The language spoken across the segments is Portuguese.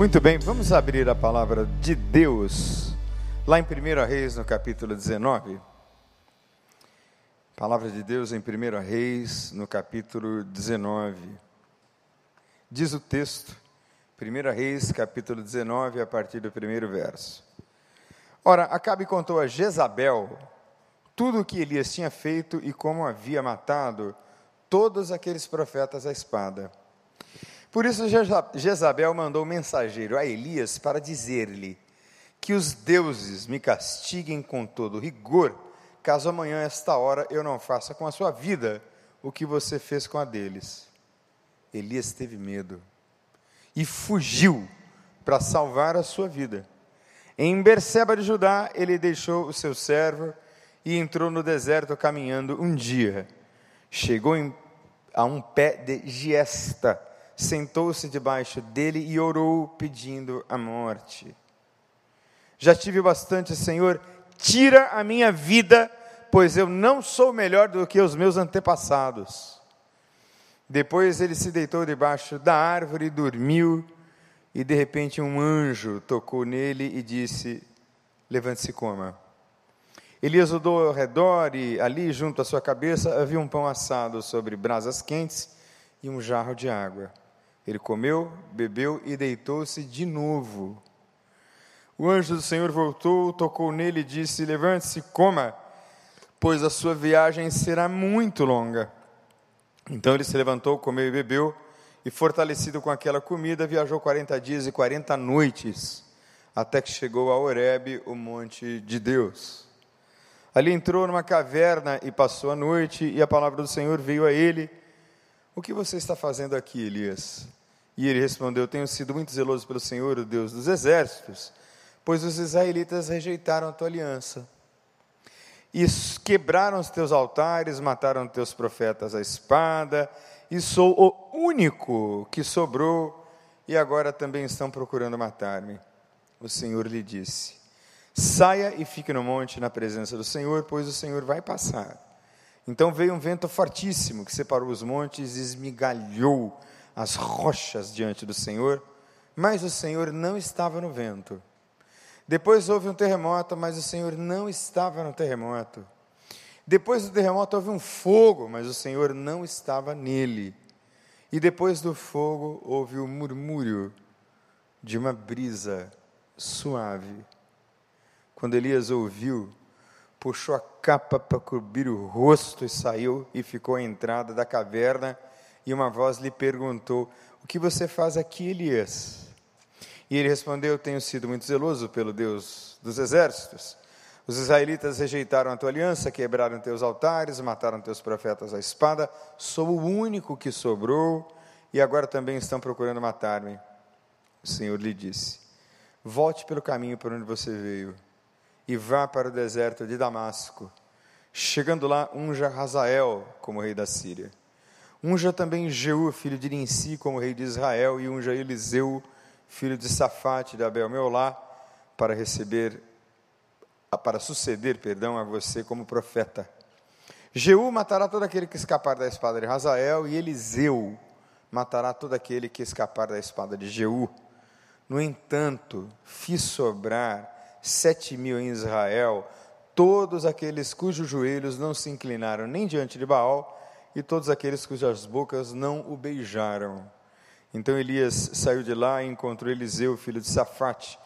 Muito bem, vamos abrir a palavra de Deus lá em 1 Reis, no capítulo 19. Palavra de Deus em 1 Reis, no capítulo 19. Diz o texto, 1 Reis, capítulo 19, a partir do primeiro verso. Ora, Acabe contou a Jezabel tudo o que Elias tinha feito e como havia matado todos aqueles profetas à espada. Por isso Jezabel mandou um mensageiro a Elias para dizer-lhe que os deuses me castiguem com todo rigor, caso amanhã, esta hora, eu não faça com a sua vida o que você fez com a deles. Elias teve medo e fugiu para salvar a sua vida. Em Berseba de Judá, ele deixou o seu servo e entrou no deserto caminhando um dia. Chegou em, a um pé de giesta sentou-se debaixo dele e orou, pedindo a morte. Já tive bastante, Senhor, tira a minha vida, pois eu não sou melhor do que os meus antepassados. Depois ele se deitou debaixo da árvore e dormiu, e de repente um anjo tocou nele e disse: Levante-se e coma. Elias rodou ao redor e ali, junto à sua cabeça, havia um pão assado sobre brasas quentes e um jarro de água. Ele comeu, bebeu e deitou-se de novo. O anjo do Senhor voltou, tocou nele e disse: Levante-se, coma, pois a sua viagem será muito longa. Então ele se levantou, comeu e bebeu, e fortalecido com aquela comida, viajou quarenta dias e quarenta noites, até que chegou a Horebe, o monte de Deus. Ali entrou numa caverna e passou a noite, e a palavra do Senhor veio a ele o que você está fazendo aqui, Elias? E ele respondeu: Tenho sido muito zeloso pelo Senhor, o Deus dos exércitos, pois os israelitas rejeitaram a tua aliança. E quebraram os teus altares, mataram teus profetas à espada, e sou o único que sobrou, e agora também estão procurando matar-me. O Senhor lhe disse: Saia e fique no monte na presença do Senhor, pois o Senhor vai passar. Então veio um vento fortíssimo que separou os montes e esmigalhou as rochas diante do Senhor, mas o Senhor não estava no vento. Depois houve um terremoto, mas o Senhor não estava no terremoto. Depois do terremoto houve um fogo, mas o Senhor não estava nele. E depois do fogo houve o murmúrio de uma brisa suave. Quando Elias ouviu, puxou a capa para cobrir o rosto e saiu e ficou à entrada da caverna. E uma voz lhe perguntou: O que você faz aqui, Elias? E ele respondeu: Tenho sido muito zeloso pelo Deus dos exércitos. Os israelitas rejeitaram a tua aliança, quebraram teus altares, mataram teus profetas à espada. Sou o único que sobrou e agora também estão procurando matar-me. O Senhor lhe disse: Volte pelo caminho por onde você veio e vá para o deserto de Damasco. Chegando lá, unja Hazael como rei da Síria. Unja também Jeú, filho de Ninsi, como rei de Israel, e unja Eliseu, filho de Safate, de Abel Meolá, para receber, para suceder, perdão, a você como profeta. Jeú matará todo aquele que escapar da espada de Hazael, e Eliseu matará todo aquele que escapar da espada de Jeú. No entanto, fiz sobrar sete mil em Israel, todos aqueles cujos joelhos não se inclinaram nem diante de Baal, e todos aqueles cujas bocas não o beijaram. Então Elias saiu de lá e encontrou Eliseu, filho de Safate,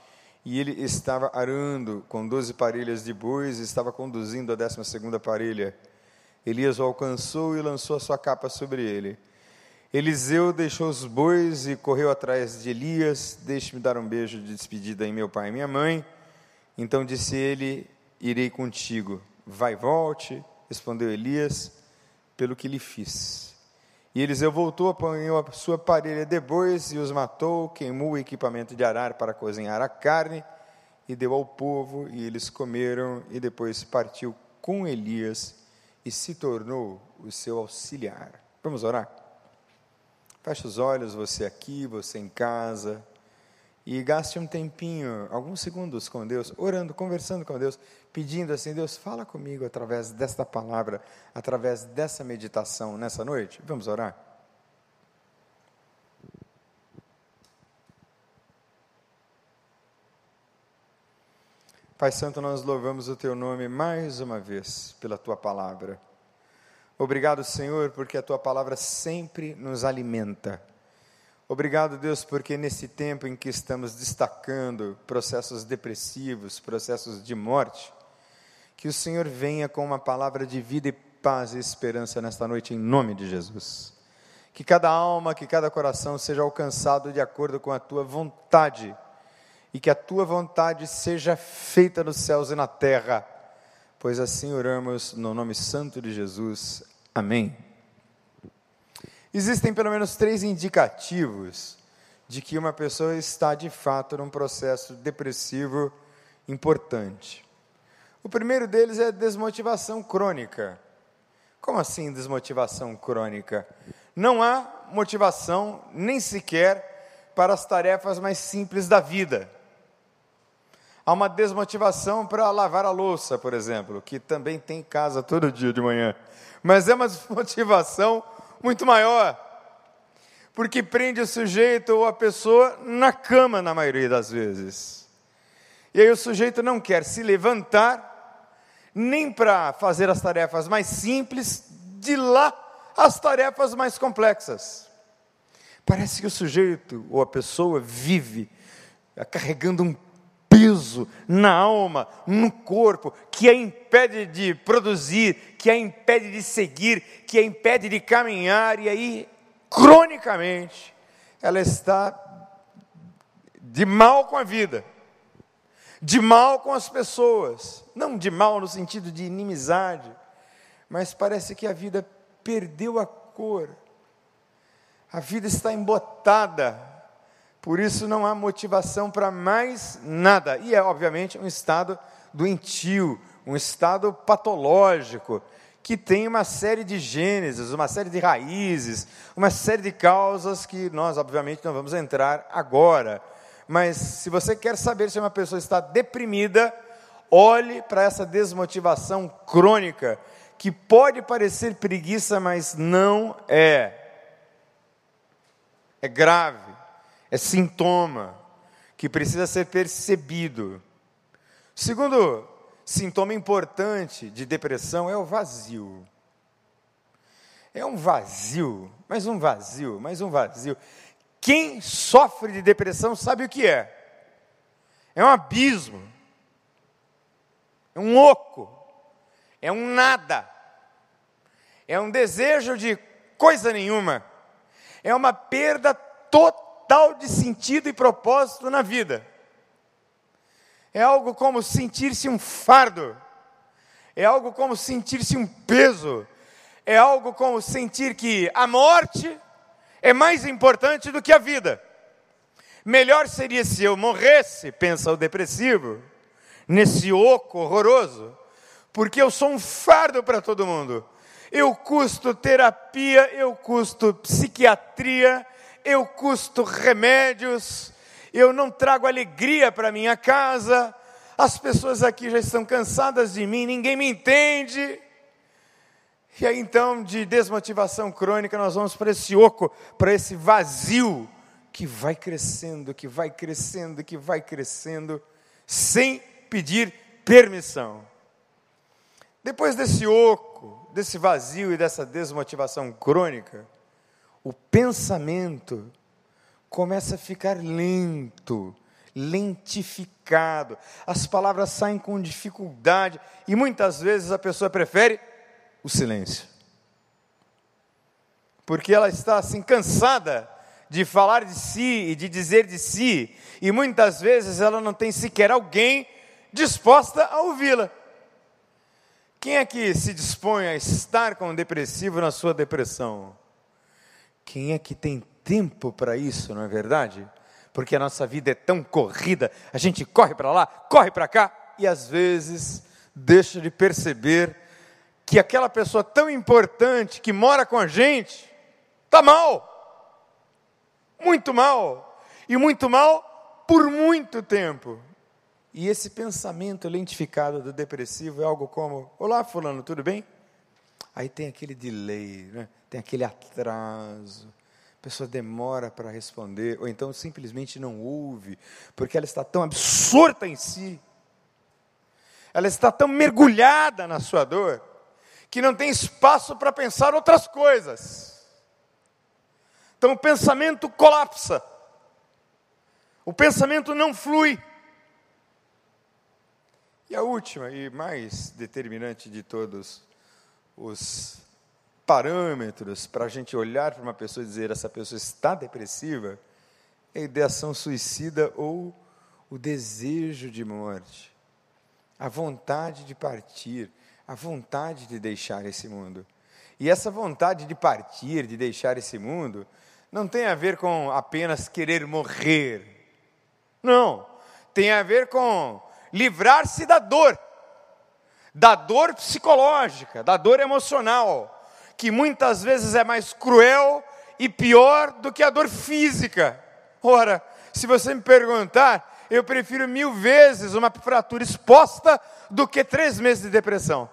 e ele estava arando com doze parelhas de bois e estava conduzindo a décima segunda parelha. Elias o alcançou e lançou a sua capa sobre ele. Eliseu deixou os bois e correu atrás de Elias. Deixe-me dar um beijo de despedida em meu pai e minha mãe. Então disse ele: Irei contigo. Vai, volte, respondeu Elias, pelo que lhe fiz. E Eliseu voltou, apanhou a sua parelha de bois e os matou, queimou o equipamento de arar para cozinhar a carne e deu ao povo, e eles comeram, e depois partiu com Elias e se tornou o seu auxiliar. Vamos orar? Feche os olhos, você aqui, você em casa e gaste um tempinho, alguns segundos com Deus, orando, conversando com Deus, pedindo assim: Deus, fala comigo através desta palavra, através dessa meditação nessa noite. Vamos orar? Pai Santo, nós louvamos o teu nome mais uma vez pela tua palavra. Obrigado, Senhor, porque a tua palavra sempre nos alimenta Obrigado, Deus, porque nesse tempo em que estamos destacando processos depressivos, processos de morte, que o Senhor venha com uma palavra de vida e paz e esperança nesta noite, em nome de Jesus. Que cada alma, que cada coração seja alcançado de acordo com a tua vontade, e que a tua vontade seja feita nos céus e na terra, pois assim oramos no nome santo de Jesus. Amém. Existem pelo menos três indicativos de que uma pessoa está de fato num processo depressivo importante. O primeiro deles é desmotivação crônica. Como assim desmotivação crônica? Não há motivação nem sequer para as tarefas mais simples da vida. Há uma desmotivação para lavar a louça, por exemplo, que também tem em casa todo dia de manhã. Mas é uma desmotivação muito maior, porque prende o sujeito ou a pessoa na cama, na maioria das vezes. E aí o sujeito não quer se levantar nem para fazer as tarefas mais simples, de lá as tarefas mais complexas. Parece que o sujeito ou a pessoa vive carregando um peso na alma, no corpo, que a impede de produzir, que a impede de seguir, que a impede de caminhar, e aí, cronicamente, ela está de mal com a vida de mal com as pessoas, não de mal no sentido de inimizade, mas parece que a vida perdeu a cor, a vida está embotada, por isso não há motivação para mais nada, e é obviamente um estado doentio, um estado patológico, que tem uma série de gêneses, uma série de raízes, uma série de causas que nós, obviamente, não vamos entrar agora. Mas se você quer saber se uma pessoa está deprimida, olhe para essa desmotivação crônica, que pode parecer preguiça, mas não é. É grave, é sintoma que precisa ser percebido. Segundo sintoma importante de depressão é o vazio. É um vazio, mais um vazio, mais um vazio. Quem sofre de depressão sabe o que é. É um abismo. É um oco. É um nada. É um desejo de coisa nenhuma. É uma perda total de sentido e propósito na vida. É algo como sentir-se um fardo. É algo como sentir-se um peso. É algo como sentir que a morte é mais importante do que a vida. Melhor seria se eu morresse, pensa o depressivo, nesse oco horroroso, porque eu sou um fardo para todo mundo. Eu custo terapia, eu custo psiquiatria, eu custo remédios, eu não trago alegria para minha casa, as pessoas aqui já estão cansadas de mim, ninguém me entende. E aí então, de desmotivação crônica, nós vamos para esse oco, para esse vazio que vai crescendo, que vai crescendo, que vai crescendo, sem pedir permissão. Depois desse oco, desse vazio e dessa desmotivação crônica, o pensamento começa a ficar lento, lentificado, as palavras saem com dificuldade e muitas vezes a pessoa prefere o silêncio. Porque ela está assim cansada de falar de si e de dizer de si, e muitas vezes ela não tem sequer alguém disposta a ouvi-la. Quem é que se dispõe a estar com um depressivo na sua depressão? Quem é que tem tempo para isso, não é verdade? Porque a nossa vida é tão corrida, a gente corre para lá, corre para cá, e às vezes deixa de perceber que aquela pessoa tão importante que mora com a gente está mal. Muito mal. E muito mal por muito tempo. E esse pensamento lentificado do depressivo é algo como: Olá, Fulano, tudo bem? Aí tem aquele delay, né? tem aquele atraso. A pessoa demora para responder, ou então simplesmente não ouve, porque ela está tão absorta em si ela está tão mergulhada na sua dor, que não tem espaço para pensar outras coisas. Então o pensamento colapsa, o pensamento não flui. E a última e mais determinante de todos os parâmetros para a gente olhar para uma pessoa e dizer essa pessoa está depressiva é a ideação suicida ou o desejo de morte, a vontade de partir, a vontade de deixar esse mundo. E essa vontade de partir, de deixar esse mundo, não tem a ver com apenas querer morrer. Não. Tem a ver com livrar-se da dor, da dor psicológica, da dor emocional, que muitas vezes é mais cruel e pior do que a dor física. Ora, se você me perguntar, eu prefiro mil vezes uma fratura exposta do que três meses de depressão.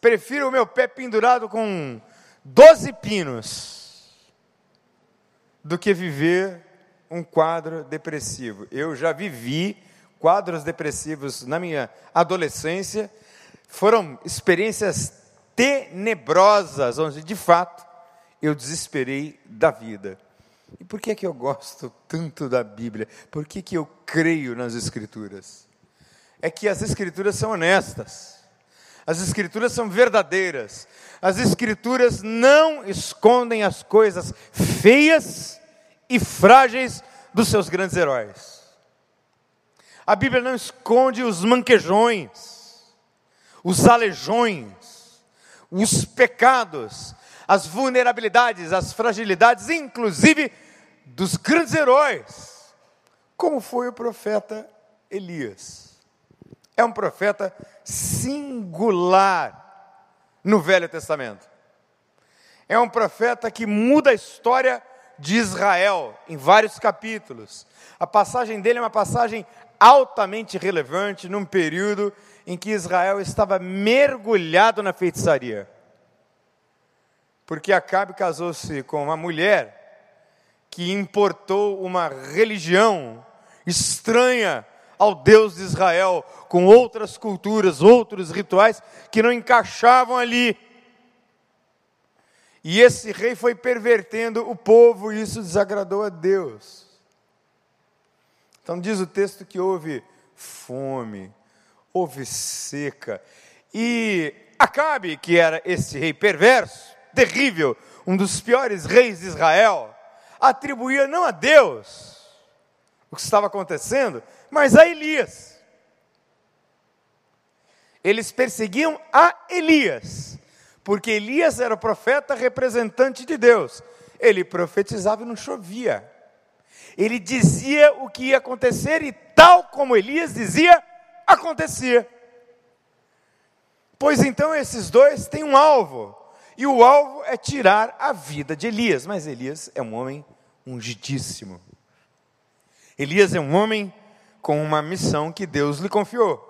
Prefiro o meu pé pendurado com doze pinos do que viver um quadro depressivo. Eu já vivi quadros depressivos na minha adolescência, foram experiências tenebrosas, onde de fato eu desesperei da vida. E por que é que eu gosto tanto da Bíblia? Por que, que eu creio nas Escrituras? É que as Escrituras são honestas, as Escrituras são verdadeiras, as Escrituras não escondem as coisas feias e frágeis dos seus grandes heróis. A Bíblia não esconde os manquejões, os aleijões, os pecados, as vulnerabilidades, as fragilidades, inclusive dos grandes heróis, como foi o profeta Elias. É um profeta singular no Velho Testamento. É um profeta que muda a história de Israel em vários capítulos. A passagem dele é uma passagem altamente relevante num período em que Israel estava mergulhado na feitiçaria. Porque Acabe casou-se com uma mulher que importou uma religião estranha ao Deus de Israel, com outras culturas, outros rituais que não encaixavam ali. E esse rei foi pervertendo o povo, e isso desagradou a Deus. Então diz o texto que houve fome, houve seca. E Acabe, que era esse rei perverso, terrível, um dos piores reis de Israel, atribuía não a Deus o que estava acontecendo, mas a Elias. Eles perseguiam a Elias, porque Elias era o profeta representante de Deus. Ele profetizava e não chovia ele dizia o que ia acontecer e, tal como Elias dizia, acontecia. Pois então esses dois têm um alvo, e o alvo é tirar a vida de Elias, mas Elias é um homem ungidíssimo. Elias é um homem com uma missão que Deus lhe confiou.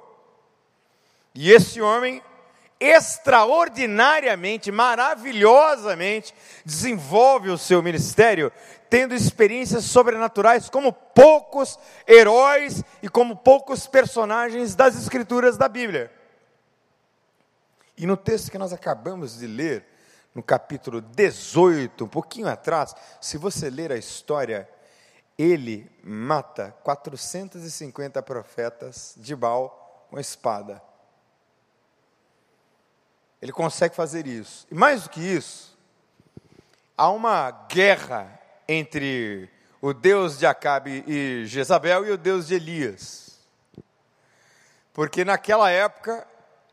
E esse homem extraordinariamente, maravilhosamente desenvolve o seu ministério, tendo experiências sobrenaturais como poucos heróis e como poucos personagens das escrituras da Bíblia. E no texto que nós acabamos de ler, no capítulo 18, um pouquinho atrás, se você ler a história, ele mata 450 profetas de Baal com espada. Ele consegue fazer isso. E mais do que isso, há uma guerra entre o Deus de Acabe e Jezabel e o Deus de Elias. Porque naquela época,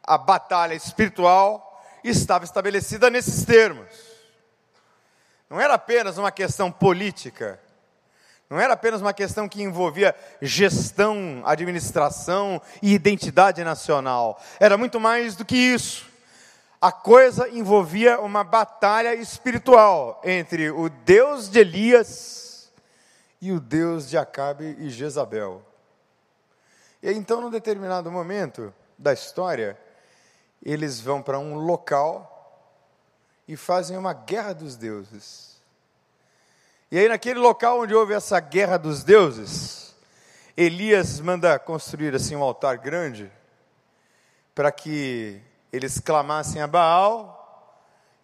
a batalha espiritual estava estabelecida nesses termos. Não era apenas uma questão política, não era apenas uma questão que envolvia gestão, administração e identidade nacional. Era muito mais do que isso a coisa envolvia uma batalha espiritual entre o Deus de Elias e o Deus de Acabe e Jezabel. E então, num determinado momento da história, eles vão para um local e fazem uma guerra dos deuses. E aí, naquele local onde houve essa guerra dos deuses, Elias manda construir assim um altar grande para que eles clamassem a Baal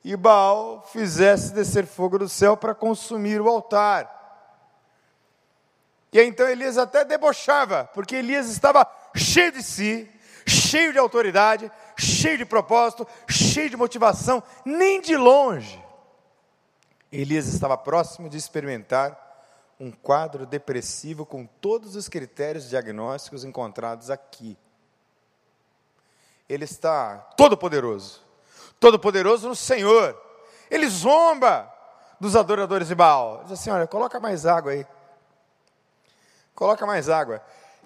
e Baal fizesse descer fogo do céu para consumir o altar. E então Elias até debochava, porque Elias estava cheio de si, cheio de autoridade, cheio de propósito, cheio de motivação, nem de longe. Elias estava próximo de experimentar um quadro depressivo com todos os critérios diagnósticos encontrados aqui. Ele está todo poderoso, todo poderoso no Senhor. Ele zomba dos adoradores de Baal. Diz assim: olha, coloca mais água aí. Coloca mais água.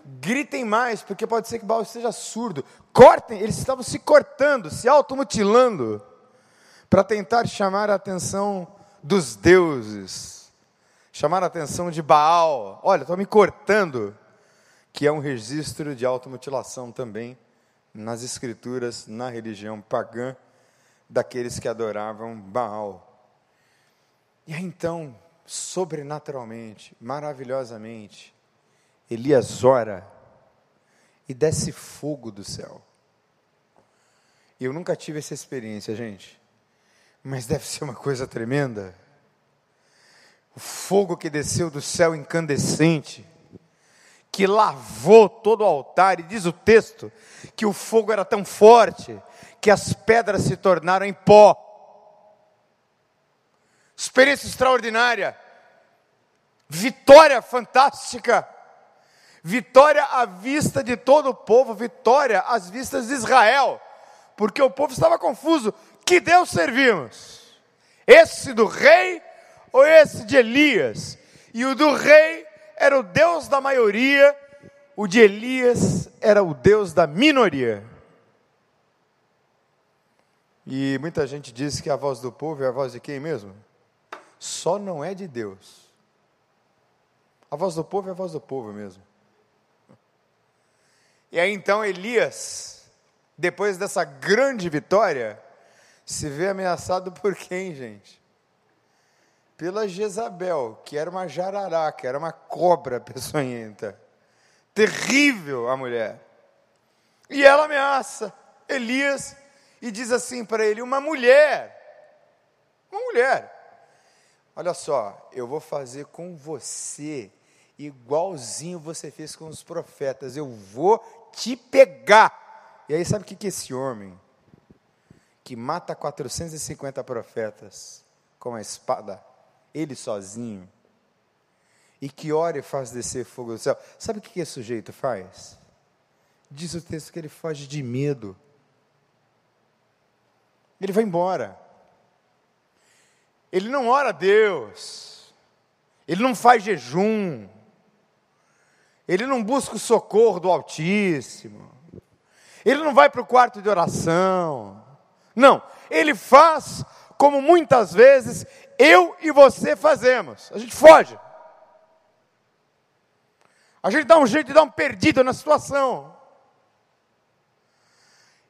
Gritem mais, porque pode ser que Baal esteja surdo. Cortem, eles estavam se cortando, se automutilando, para tentar chamar a atenção dos deuses, chamar a atenção de Baal. Olha, estou me cortando, que é um registro de automutilação também nas escrituras, na religião pagã daqueles que adoravam Baal. E aí então, sobrenaturalmente, maravilhosamente, Elias ora e desce fogo do céu. Eu nunca tive essa experiência, gente, mas deve ser uma coisa tremenda. O fogo que desceu do céu incandescente, que lavou todo o altar, e diz o texto que o fogo era tão forte que as pedras se tornaram em pó. Experiência extraordinária, vitória fantástica vitória à vista de todo o povo, vitória às vistas de Israel, porque o povo estava confuso: que Deus servimos? Esse do rei ou esse de Elias? E o do rei era o Deus da maioria, o de Elias era o Deus da minoria. E muita gente diz que a voz do povo é a voz de quem mesmo? Só não é de Deus. A voz do povo é a voz do povo mesmo. E aí então Elias, depois dessa grande vitória, se vê ameaçado por quem, gente? Pela Jezabel, que era uma jararaca, era uma cobra peçonhenta. Terrível a mulher. E ela ameaça Elias e diz assim para ele: Uma mulher, uma mulher, olha só, eu vou fazer com você igualzinho você fez com os profetas. Eu vou te pegar. E aí, sabe o que, que esse homem, que mata 450 profetas com a espada, ele sozinho, e que ora e faz descer fogo do céu, sabe o que, esse sujeito faz? Diz o texto que ele foge de medo. Ele vai embora. Ele não ora a Deus. Ele não faz jejum. Ele não busca o socorro do Altíssimo. Ele não vai para o quarto de oração. Não, ele faz como muitas vezes eu e você fazemos. A gente foge. A gente dá um jeito de dar um perdido na situação.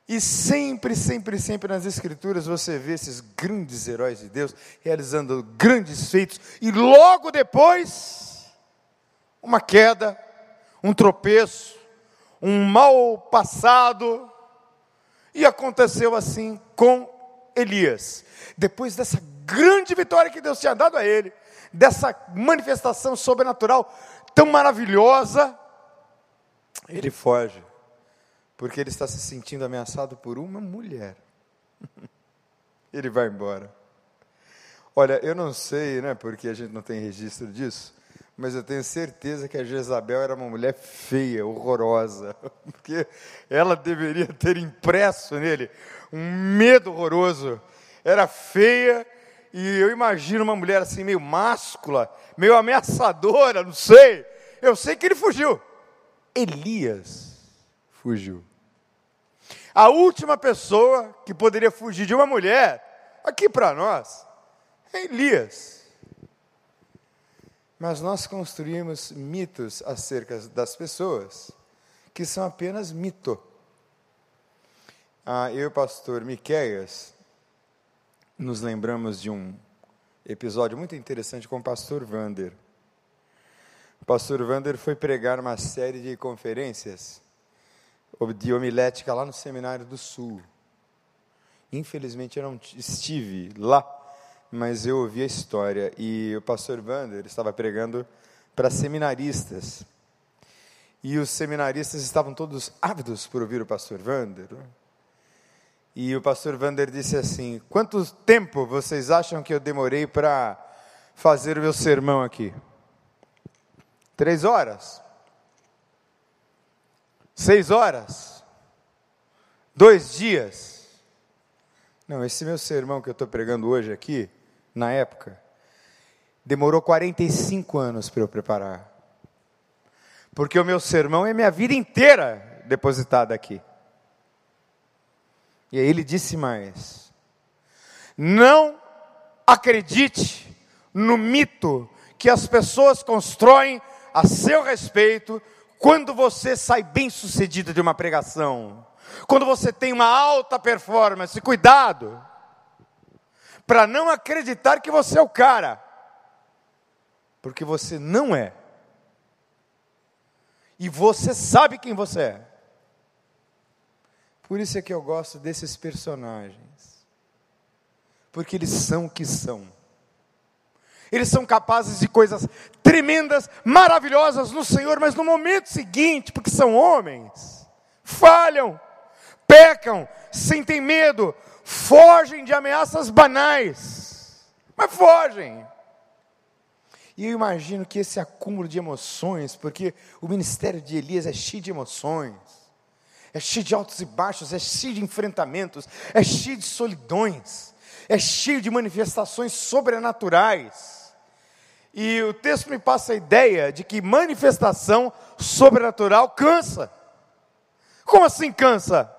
E sempre, sempre, sempre nas Escrituras você vê esses grandes heróis de Deus realizando grandes feitos, e logo depois, uma queda, um tropeço, um mal passado. E aconteceu assim com Elias. Depois dessa grande vitória que Deus tinha dado a ele, dessa manifestação sobrenatural tão maravilhosa, ele foge, porque ele está se sentindo ameaçado por uma mulher. ele vai embora. Olha, eu não sei, né, porque a gente não tem registro disso, mas eu tenho certeza que a Jezabel era uma mulher feia, horrorosa, porque ela deveria ter impresso nele um medo horroroso. Era feia e eu imagino uma mulher assim meio máscula, meio ameaçadora, não sei. Eu sei que ele fugiu. Elias fugiu. A última pessoa que poderia fugir de uma mulher, aqui para nós, é Elias. Mas nós construímos mitos acerca das pessoas que são apenas mito. Ah, eu e o pastor Miqueias nos lembramos de um episódio muito interessante com o pastor Vander. pastor Wander foi pregar uma série de conferências de homilética lá no Seminário do Sul. Infelizmente eu não estive lá, mas eu ouvi a história e o pastor Wander estava pregando para seminaristas. E os seminaristas estavam todos ávidos por ouvir o pastor Wander. E o pastor Wander disse assim: Quanto tempo vocês acham que eu demorei para fazer o meu sermão aqui? Três horas? Seis horas? Dois dias? Não, esse meu sermão que eu estou pregando hoje aqui, na época, demorou 45 anos para eu preparar. Porque o meu sermão é minha vida inteira depositada aqui. E aí ele disse mais: Não acredite no mito que as pessoas constroem a seu respeito quando você sai bem sucedido de uma pregação, quando você tem uma alta performance, cuidado, para não acreditar que você é o cara, porque você não é, e você sabe quem você é. Por isso é que eu gosto desses personagens, porque eles são o que são. Eles são capazes de coisas tremendas, maravilhosas no Senhor, mas no momento seguinte, porque são homens, falham, pecam, sentem medo, fogem de ameaças banais, mas fogem. E eu imagino que esse acúmulo de emoções, porque o ministério de Elias é cheio de emoções, é cheio de altos e baixos, é cheio de enfrentamentos, é cheio de solidões, é cheio de manifestações sobrenaturais. E o texto me passa a ideia de que manifestação sobrenatural cansa. Como assim cansa?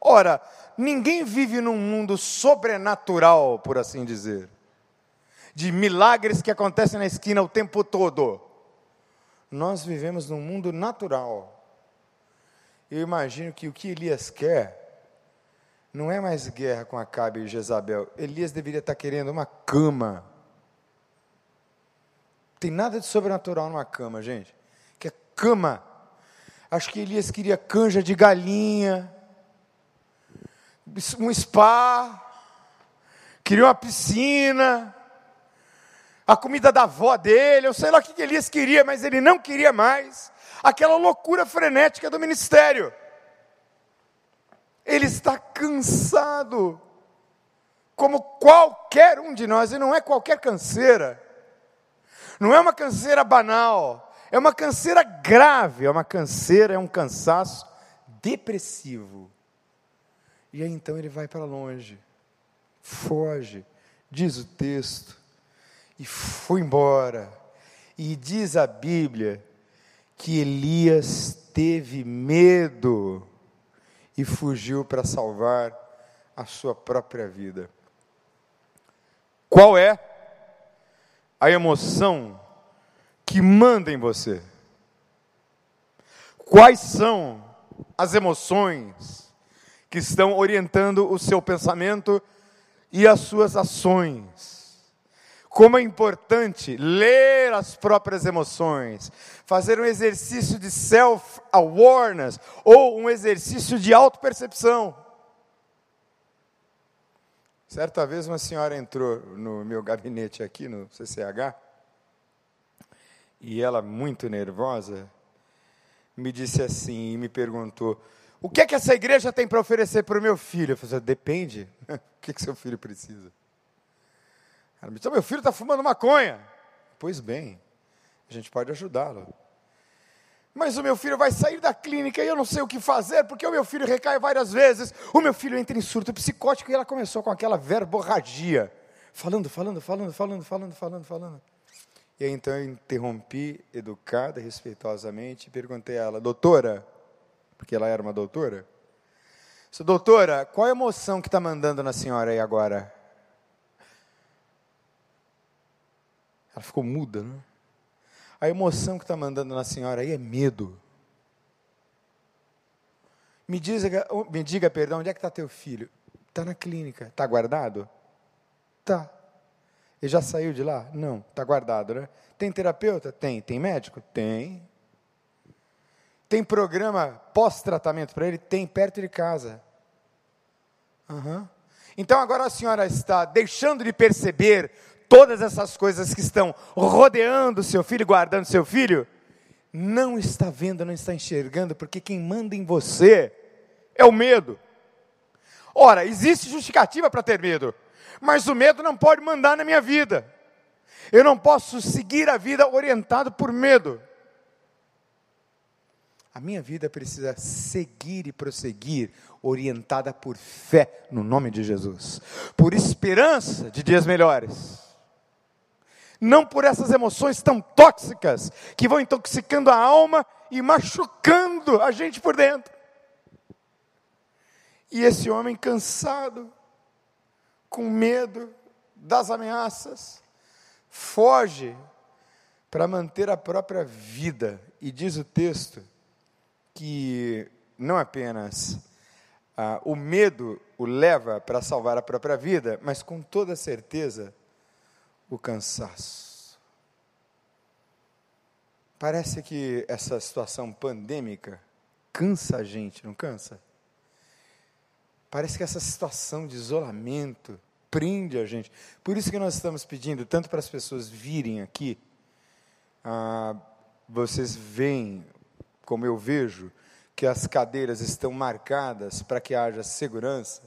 Ora, ninguém vive num mundo sobrenatural, por assim dizer, de milagres que acontecem na esquina o tempo todo. Nós vivemos num mundo natural. Eu imagino que o que Elias quer não é mais guerra com Acabe e Jezabel. Elias deveria estar querendo uma cama tem nada de sobrenatural numa cama, gente. Que é cama. Acho que Elias queria canja de galinha, um spa, queria uma piscina, a comida da avó dele, eu sei lá o que Elias queria, mas ele não queria mais aquela loucura frenética do ministério. Ele está cansado, como qualquer um de nós, e não é qualquer canseira. Não é uma canseira banal, é uma canseira grave, é uma canseira, é um cansaço depressivo. E aí então ele vai para longe, foge, diz o texto, e foi embora. E diz a Bíblia que Elias teve medo e fugiu para salvar a sua própria vida. Qual é a emoção que manda em você? Quais são as emoções que estão orientando o seu pensamento e as suas ações? Como é importante ler as próprias emoções, fazer um exercício de self-awareness ou um exercício de autopercepção. Certa vez uma senhora entrou no meu gabinete aqui no CCH e ela, muito nervosa, me disse assim e me perguntou: O que é que essa igreja tem para oferecer para o meu filho? Eu falei: Depende. o que, é que seu filho precisa? Ela me disse: Meu filho está fumando maconha. Pois bem, a gente pode ajudá-lo mas o meu filho vai sair da clínica e eu não sei o que fazer, porque o meu filho recai várias vezes. O meu filho entra em surto psicótico e ela começou com aquela verborragia, falando, falando, falando, falando, falando, falando, falando. E aí então eu interrompi, educada, respeitosamente, e perguntei a ela, doutora, porque ela era uma doutora, doutora, qual é a emoção que está mandando na senhora aí agora? Ela ficou muda, né? A emoção que está mandando na senhora aí é medo. Me diga, me diga, perdão, onde é que está teu filho? Está na clínica. Está guardado? Tá. Ele já saiu de lá? Não, está guardado, né? Tem terapeuta? Tem. Tem médico? Tem. Tem programa pós-tratamento para ele? Tem, perto de casa. Uhum. Então agora a senhora está deixando de perceber todas essas coisas que estão rodeando seu filho, guardando seu filho? Não está vendo, não está enxergando, porque quem manda em você é o medo. Ora, existe justificativa para ter medo, mas o medo não pode mandar na minha vida. Eu não posso seguir a vida orientado por medo. A minha vida precisa seguir e prosseguir orientada por fé no nome de Jesus, por esperança de dias melhores. Não por essas emoções tão tóxicas que vão intoxicando a alma e machucando a gente por dentro. E esse homem cansado, com medo das ameaças, foge para manter a própria vida. E diz o texto que não apenas ah, o medo o leva para salvar a própria vida, mas com toda certeza o cansaço. Parece que essa situação pandêmica cansa a gente, não cansa? Parece que essa situação de isolamento prende a gente. Por isso que nós estamos pedindo, tanto para as pessoas virem aqui, ah, vocês veem como eu vejo, que as cadeiras estão marcadas para que haja segurança,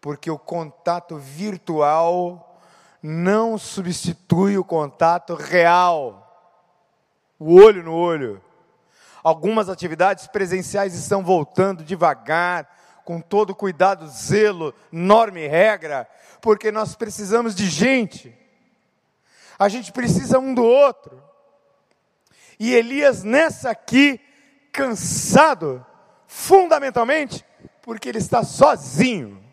porque o contato virtual não substitui o contato real, o olho no olho. Algumas atividades presenciais estão voltando devagar, com todo cuidado, zelo, norma e regra, porque nós precisamos de gente. A gente precisa um do outro. E Elias, nessa aqui, cansado, fundamentalmente, porque ele está sozinho.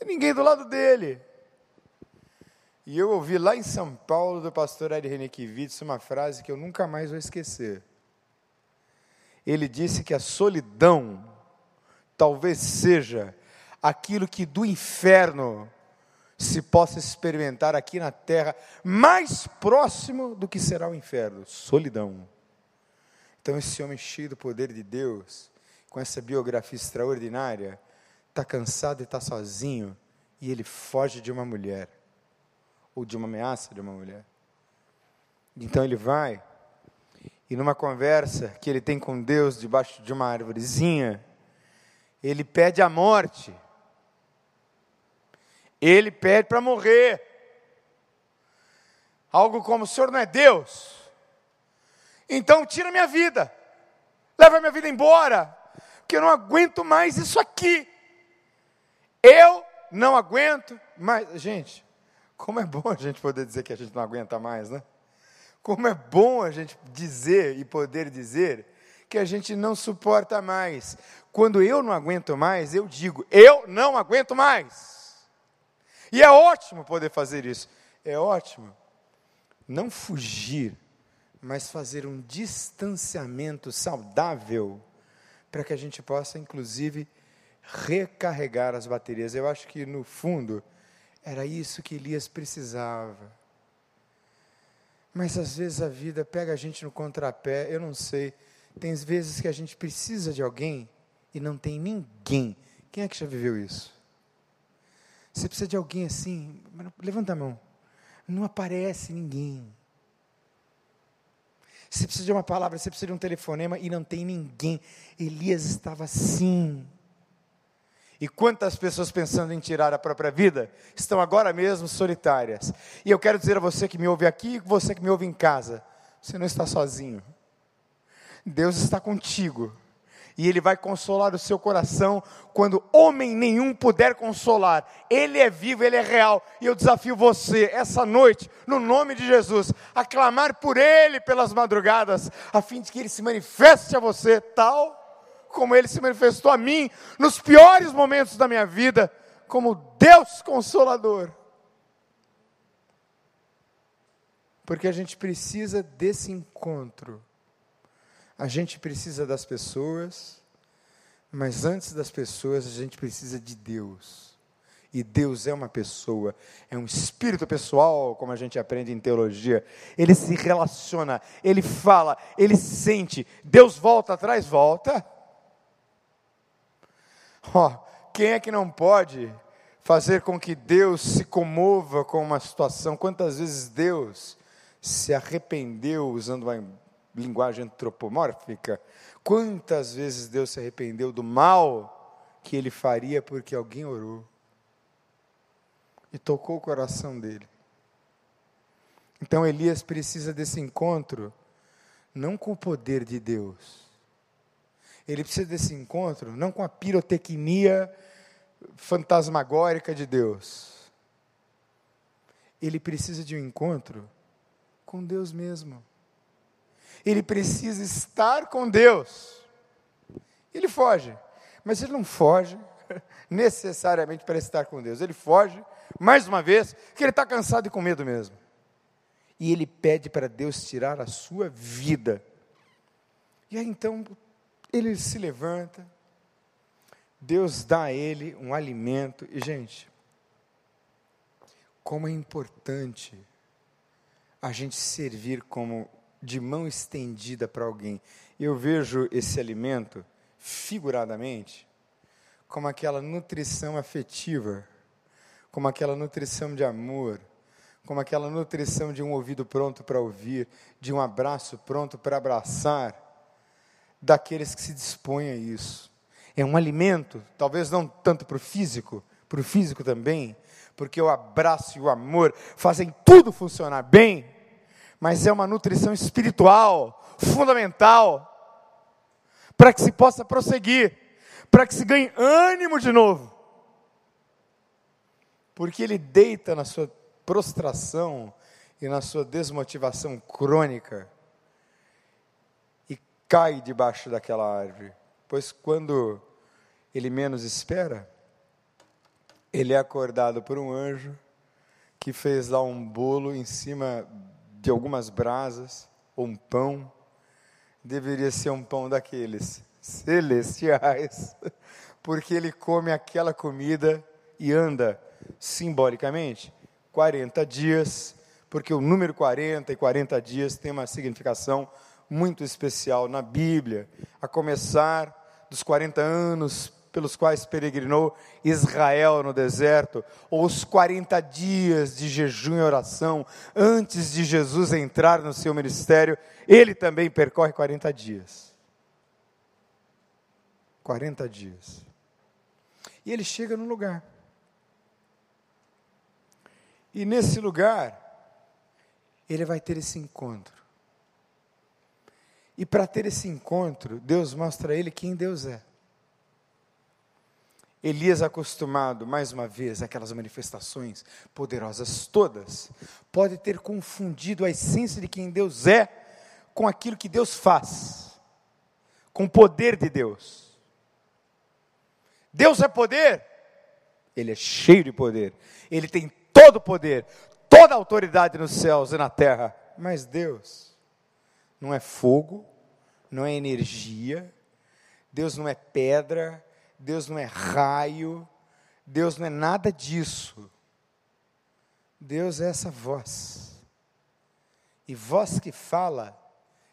Tem ninguém do lado dele. E eu ouvi lá em São Paulo do pastor Ari Renekiewicz uma frase que eu nunca mais vou esquecer. Ele disse que a solidão talvez seja aquilo que do inferno se possa experimentar aqui na terra, mais próximo do que será o inferno solidão. Então, esse homem cheio do poder de Deus, com essa biografia extraordinária, está cansado e está sozinho, e ele foge de uma mulher, ou de uma ameaça de uma mulher. Então, ele vai, e numa conversa que ele tem com Deus debaixo de uma árvorezinha, ele pede a morte ele pede para morrer. Algo como: o Senhor não é Deus? Então tira minha vida, leva minha vida embora, porque eu não aguento mais isso aqui. Eu não aguento mais. Gente, como é bom a gente poder dizer que a gente não aguenta mais, né? Como é bom a gente dizer e poder dizer que a gente não suporta mais. Quando eu não aguento mais, eu digo, eu não aguento mais. E é ótimo poder fazer isso. É ótimo. Não fugir, mas fazer um distanciamento saudável para que a gente possa, inclusive, recarregar as baterias. Eu acho que, no fundo, era isso que Elias precisava. Mas às vezes a vida pega a gente no contrapé, eu não sei. Tem vezes que a gente precisa de alguém e não tem ninguém. Quem é que já viveu isso? Você precisa de alguém assim, levanta a mão. Não aparece ninguém. Você precisa de uma palavra, você precisa de um telefonema e não tem ninguém. Elias estava assim. E quantas pessoas pensando em tirar a própria vida estão agora mesmo solitárias. E eu quero dizer a você que me ouve aqui e você que me ouve em casa: você não está sozinho. Deus está contigo e Ele vai consolar o seu coração quando homem nenhum puder consolar. Ele é vivo, Ele é real, e eu desafio você, essa noite, no nome de Jesus, a clamar por Ele pelas madrugadas, a fim de que Ele se manifeste a você, tal como Ele se manifestou a mim nos piores momentos da minha vida, como Deus Consolador. Porque a gente precisa desse encontro a gente precisa das pessoas, mas antes das pessoas, a gente precisa de Deus. E Deus é uma pessoa, é um espírito pessoal, como a gente aprende em teologia. Ele se relaciona, ele fala, ele sente. Deus volta atrás, volta. Ó, oh, quem é que não pode fazer com que Deus se comova com uma situação? Quantas vezes Deus se arrependeu usando uma linguagem antropomórfica? Quantas vezes Deus se arrependeu do mal que ele faria porque alguém orou? e tocou o coração dele. Então Elias precisa desse encontro, não com o poder de Deus. Ele precisa desse encontro, não com a pirotecnia fantasmagórica de Deus. Ele precisa de um encontro com Deus mesmo. Ele precisa estar com Deus. Ele foge, mas ele não foge necessariamente para estar com Deus. Ele foge mais uma vez, que ele está cansado e com medo mesmo. E ele pede para Deus tirar a sua vida. E aí então ele se levanta, Deus dá a ele um alimento. E gente, como é importante a gente servir como de mão estendida para alguém. Eu vejo esse alimento, figuradamente, como aquela nutrição afetiva como aquela nutrição de amor, como aquela nutrição de um ouvido pronto para ouvir, de um abraço pronto para abraçar, daqueles que se dispõem a isso. É um alimento, talvez não tanto para o físico, para o físico também, porque o abraço e o amor fazem tudo funcionar bem, mas é uma nutrição espiritual, fundamental, para que se possa prosseguir, para que se ganhe ânimo de novo porque ele deita na sua prostração e na sua desmotivação crônica cai debaixo daquela árvore. Pois quando ele menos espera, ele é acordado por um anjo que fez lá um bolo em cima de algumas brasas, ou um pão. Deveria ser um pão daqueles celestiais, porque ele come aquela comida e anda simbolicamente 40 dias, porque o número 40 e 40 dias tem uma significação muito especial na Bíblia, a começar dos 40 anos pelos quais peregrinou Israel no deserto, ou os 40 dias de jejum e oração antes de Jesus entrar no seu ministério, ele também percorre 40 dias. 40 dias. E ele chega no lugar. E nesse lugar, ele vai ter esse encontro. E para ter esse encontro, Deus mostra a ele quem Deus é. Elias, acostumado mais uma vez àquelas manifestações poderosas todas, pode ter confundido a essência de quem Deus é com aquilo que Deus faz, com o poder de Deus. Deus é poder, Ele é cheio de poder, Ele tem todo o poder, toda a autoridade nos céus e na terra. Mas Deus não é fogo, não é energia, Deus não é pedra, Deus não é raio, Deus não é nada disso. Deus é essa voz. E voz que fala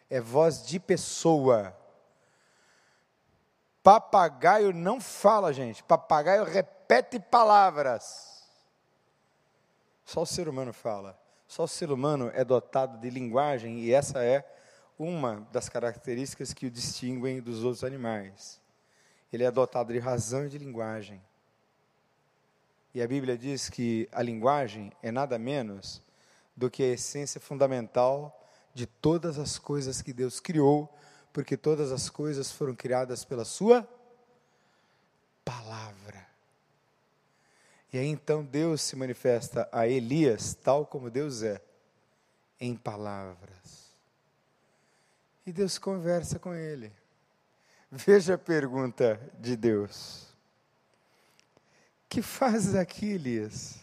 é voz de pessoa. Papagaio não fala, gente. Papagaio repete palavras. Só o ser humano fala. Só o ser humano é dotado de linguagem e essa é uma das características que o distinguem dos outros animais. Ele é dotado de razão e de linguagem. E a Bíblia diz que a linguagem é nada menos do que a essência fundamental de todas as coisas que Deus criou, porque todas as coisas foram criadas pela Sua palavra. E aí então Deus se manifesta a Elias tal como Deus é, em palavras. E Deus conversa com ele. Veja a pergunta de Deus: Que fazes aqui, Elias?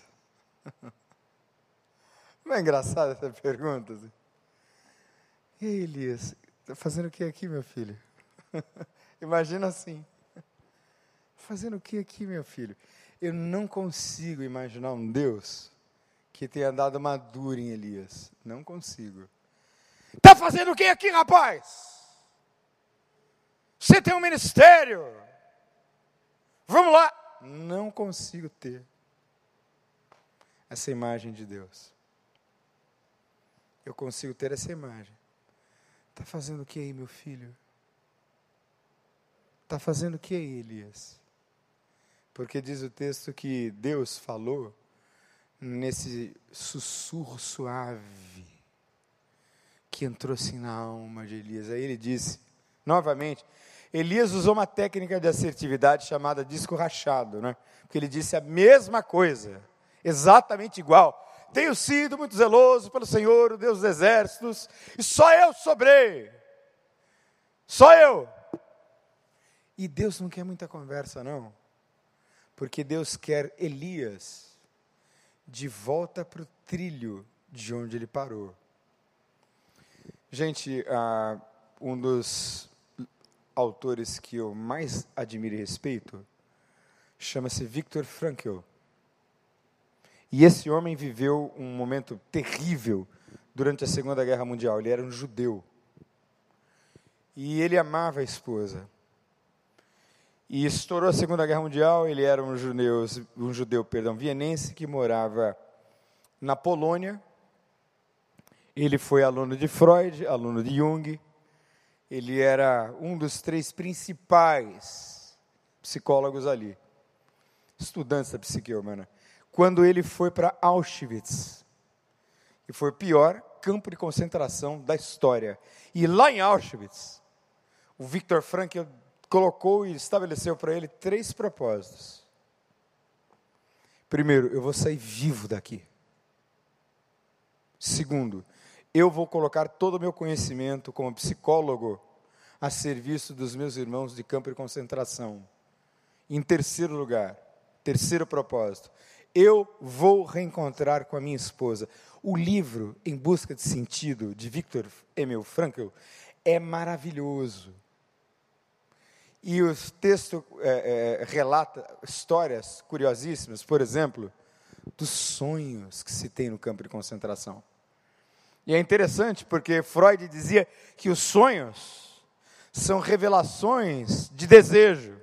Não é engraçada essa pergunta? E aí, Elias, está fazendo o que aqui, meu filho? Imagina assim. Fazendo o que aqui, meu filho? Eu não consigo imaginar um Deus que tenha dado uma dura em Elias. Não consigo. Está fazendo o que aqui, rapaz? Você tem um ministério. Vamos lá. Não consigo ter essa imagem de Deus. Eu consigo ter essa imagem. Está fazendo o que aí, meu filho? Está fazendo o que aí, Elias? Porque diz o texto que Deus falou nesse sussurro suave que entrou assim na alma de Elias. Aí ele disse, novamente, Elias usou uma técnica de assertividade chamada disco rachado, né? Porque ele disse a mesma coisa, exatamente igual. Tenho sido muito zeloso pelo Senhor, o Deus dos exércitos, e só eu sobrei. Só eu. E Deus não quer muita conversa, não. Porque Deus quer Elias de volta para o trilho de onde ele parou. Gente, uh, um dos autores que eu mais admiro e respeito chama-se Viktor Frankl. E esse homem viveu um momento terrível durante a Segunda Guerra Mundial. Ele era um judeu. E ele amava a esposa. E estourou a Segunda Guerra Mundial, ele era um judeu, um judeu perdão, vienense que morava na Polônia. Ele foi aluno de Freud, aluno de Jung, ele era um dos três principais psicólogos ali, estudantes da psique humana. Quando ele foi para Auschwitz, e foi o pior campo de concentração da história. E lá em Auschwitz, o Viktor Frankl colocou e estabeleceu para ele três propósitos. Primeiro, eu vou sair vivo daqui. Segundo, eu vou colocar todo o meu conhecimento como psicólogo a serviço dos meus irmãos de campo de concentração. Em terceiro lugar, terceiro propósito, eu vou reencontrar com a minha esposa. O livro Em Busca de Sentido, de Viktor Emil Frankl, é maravilhoso. E o texto é, é, relata histórias curiosíssimas, por exemplo, dos sonhos que se tem no campo de concentração. E é interessante porque Freud dizia que os sonhos são revelações de desejo.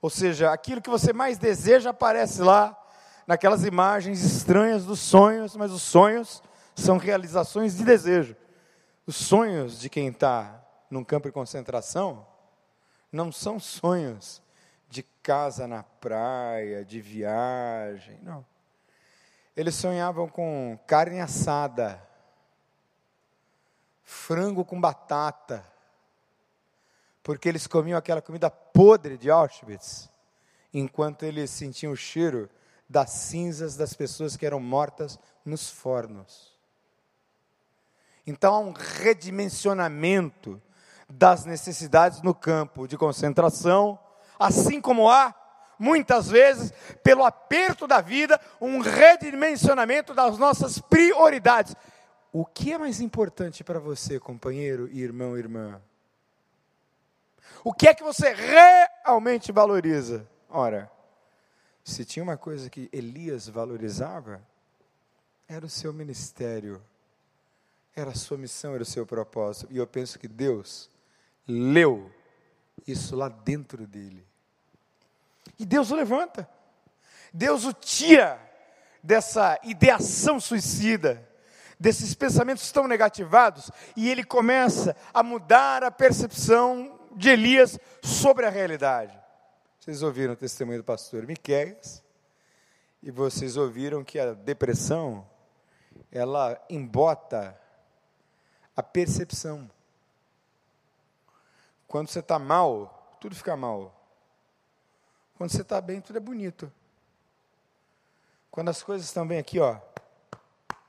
Ou seja, aquilo que você mais deseja aparece lá, naquelas imagens estranhas dos sonhos, mas os sonhos são realizações de desejo. Os sonhos de quem está num campo de concentração não são sonhos de casa na praia, de viagem, não. Eles sonhavam com carne assada, frango com batata, porque eles comiam aquela comida podre de Auschwitz, enquanto eles sentiam o cheiro das cinzas das pessoas que eram mortas nos fornos. Então há um redimensionamento das necessidades no campo de concentração, assim como há, muitas vezes, pelo aperto da vida, um redimensionamento das nossas prioridades. O que é mais importante para você, companheiro, irmão, irmã? O que é que você realmente valoriza? Ora, se tinha uma coisa que Elias valorizava, era o seu ministério, era a sua missão, era o seu propósito. E eu penso que Deus leu isso lá dentro dele. E Deus o levanta. Deus o tira dessa ideação suicida desses pensamentos tão negativados, e ele começa a mudar a percepção de Elias sobre a realidade. Vocês ouviram o testemunho do pastor Miqueias, e vocês ouviram que a depressão, ela embota a percepção. Quando você está mal, tudo fica mal. Quando você está bem, tudo é bonito. Quando as coisas estão bem aqui, ó,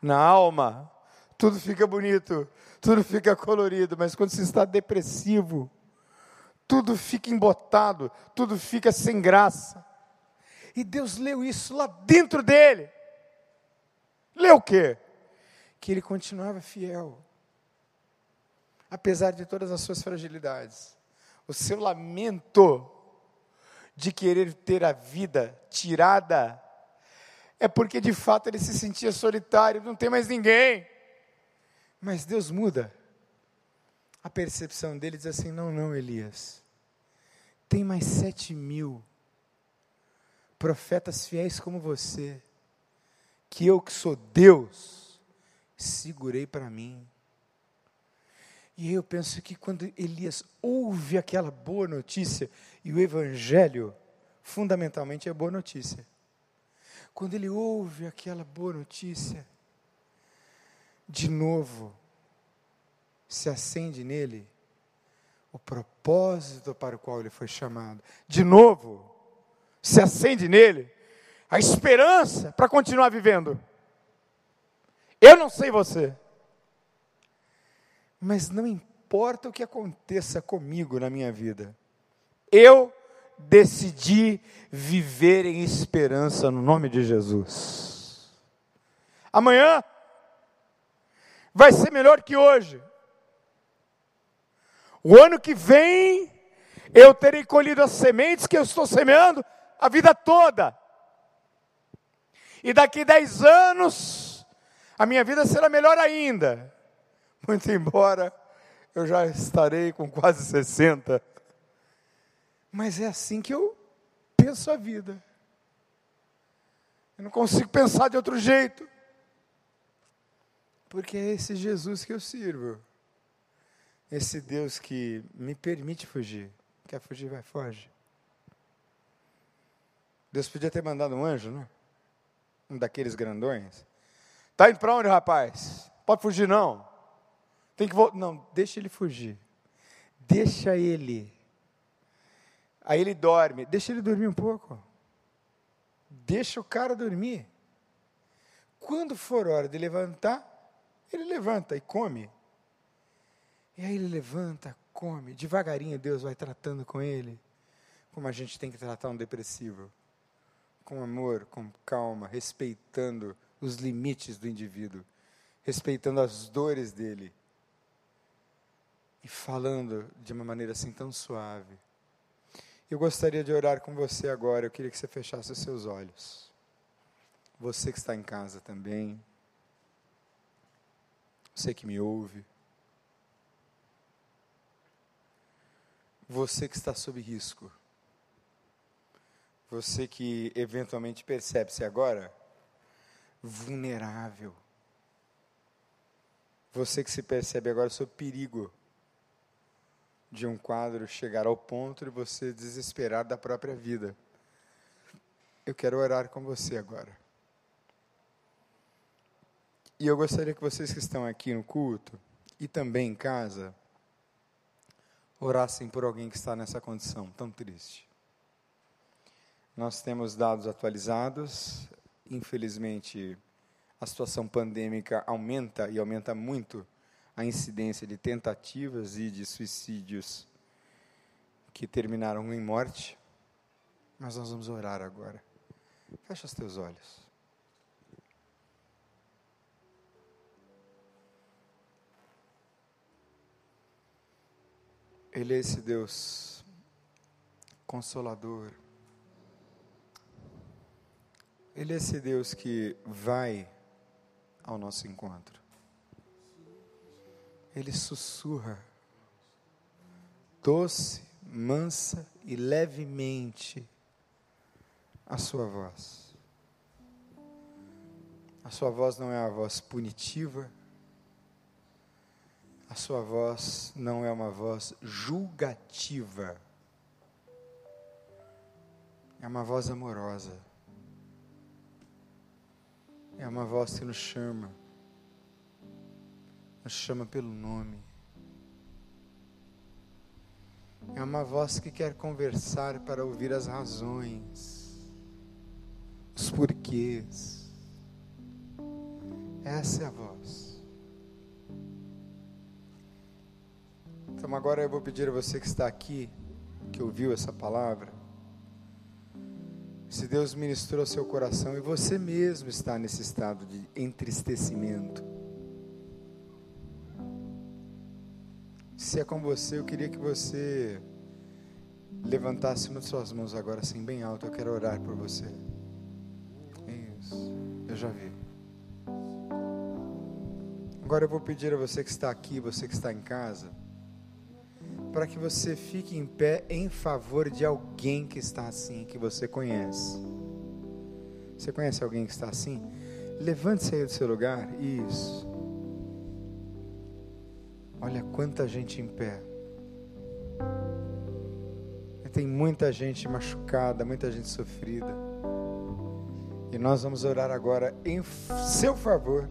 na alma, tudo fica bonito, tudo fica colorido, mas quando você está depressivo, tudo fica embotado, tudo fica sem graça. E Deus leu isso lá dentro dele. Leu o quê? Que ele continuava fiel, apesar de todas as suas fragilidades. O seu lamento de querer ter a vida tirada, é porque de fato ele se sentia solitário, não tem mais ninguém. Mas Deus muda a percepção dele, diz assim: não, não, Elias, tem mais sete mil profetas fiéis como você, que eu que sou Deus, segurei para mim. E eu penso que quando Elias ouve aquela boa notícia, e o Evangelho, fundamentalmente, é boa notícia. Quando ele ouve aquela boa notícia, de novo, se acende nele o propósito para o qual ele foi chamado. De novo, se acende nele a esperança para continuar vivendo. Eu não sei você, mas não importa o que aconteça comigo na minha vida, eu decidi viver em esperança no nome de Jesus. Amanhã vai ser melhor que hoje. O ano que vem eu terei colhido as sementes que eu estou semeando a vida toda. E daqui dez anos, a minha vida será melhor ainda. Muito embora eu já estarei com quase 60. Mas é assim que eu penso a vida. Eu não consigo pensar de outro jeito. Porque é esse Jesus que eu sirvo. Esse Deus que me permite fugir. Quer fugir, vai, foge. Deus podia ter mandado um anjo, né? Um daqueles grandões. Tá indo para onde, rapaz? Pode fugir não. Tem que voltar. Não, deixa ele fugir. Deixa ele. Aí ele dorme. Deixa ele dormir um pouco. Deixa o cara dormir. Quando for hora de levantar, ele levanta e come. E aí ele levanta, come. Devagarinho Deus vai tratando com ele, como a gente tem que tratar um depressivo. Com amor, com calma, respeitando os limites do indivíduo, respeitando as dores dele e falando de uma maneira assim tão suave. Eu gostaria de orar com você agora. Eu queria que você fechasse os seus olhos. Você que está em casa também. Você que me ouve. Você que está sob risco. Você que eventualmente percebe-se agora vulnerável. Você que se percebe agora sob perigo de um quadro chegar ao ponto de você desesperar da própria vida. Eu quero orar com você agora. E eu gostaria que vocês que estão aqui no culto e também em casa orassem por alguém que está nessa condição tão triste. Nós temos dados atualizados, infelizmente a situação pandêmica aumenta e aumenta muito a incidência de tentativas e de suicídios que terminaram em morte. Mas nós vamos orar agora. Fecha os teus olhos. Ele é esse Deus consolador. Ele é esse Deus que vai ao nosso encontro ele sussurra, doce, mansa e levemente, a sua voz. A sua voz não é a voz punitiva, a sua voz não é uma voz julgativa, é uma voz amorosa, é uma voz que nos chama nos chama pelo nome. É uma voz que quer conversar para ouvir as razões, os porquês. Essa é a voz. Então agora eu vou pedir a você que está aqui, que ouviu essa palavra, se Deus ministrou seu coração e você mesmo está nesse estado de entristecimento, Se é com você, eu queria que você levantasse uma de suas mãos agora assim, bem alto. Eu quero orar por você. Isso, eu já vi. Agora eu vou pedir a você que está aqui, você que está em casa, para que você fique em pé em favor de alguém que está assim, que você conhece. Você conhece alguém que está assim? Levante-se aí do seu lugar. Isso. Olha quanta gente em pé. Tem muita gente machucada, muita gente sofrida. E nós vamos orar agora em seu favor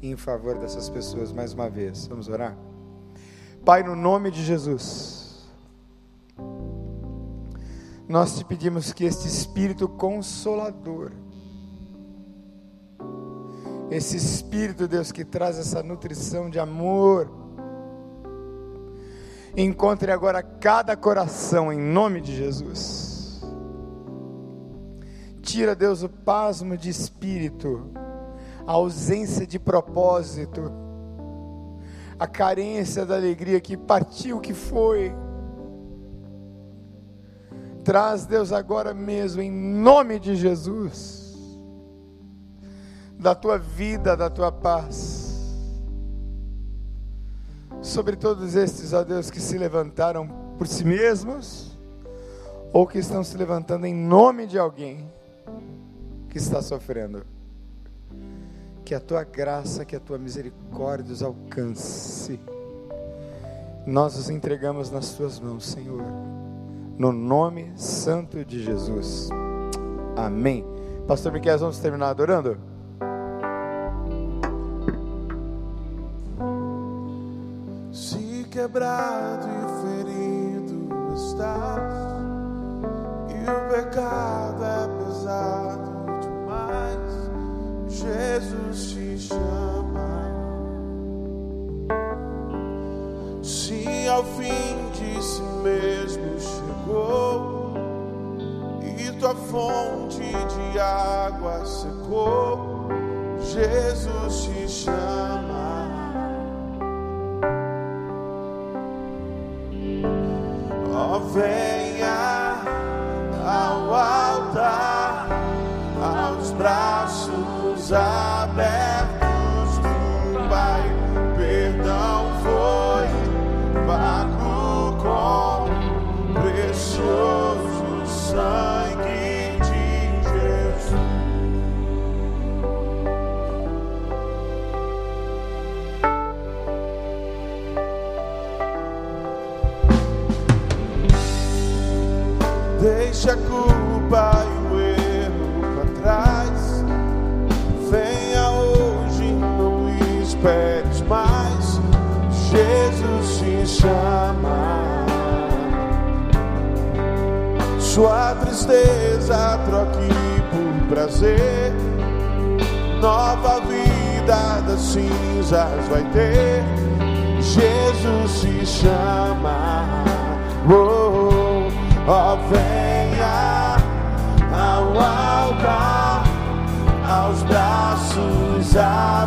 e em favor dessas pessoas mais uma vez. Vamos orar? Pai, no nome de Jesus, nós te pedimos que este Espírito Consolador, esse Espírito, Deus, que traz essa nutrição de amor, encontre agora cada coração em nome de Jesus. Tira, Deus, o pasmo de espírito, a ausência de propósito, a carência da alegria que partiu, que foi. Traz, Deus, agora mesmo, em nome de Jesus da tua vida, da tua paz. Sobre todos estes, ó Deus, que se levantaram por si mesmos, ou que estão se levantando em nome de alguém que está sofrendo. Que a tua graça, que a tua misericórdia os alcance. Nós os entregamos nas tuas mãos, Senhor. No nome santo de Jesus. Amém. Pastor Miquel, vamos terminar adorando? Quebrado e ferido estás, e o pecado é pesado demais. Jesus te chama. Se ao fim de si mesmo chegou, e tua fonte de água secou, Jesus te chama. Tristeza troque por prazer. Nova vida das cinzas vai ter. Jesus te chama. Oh, oh, venha ao altar, aos braços abertos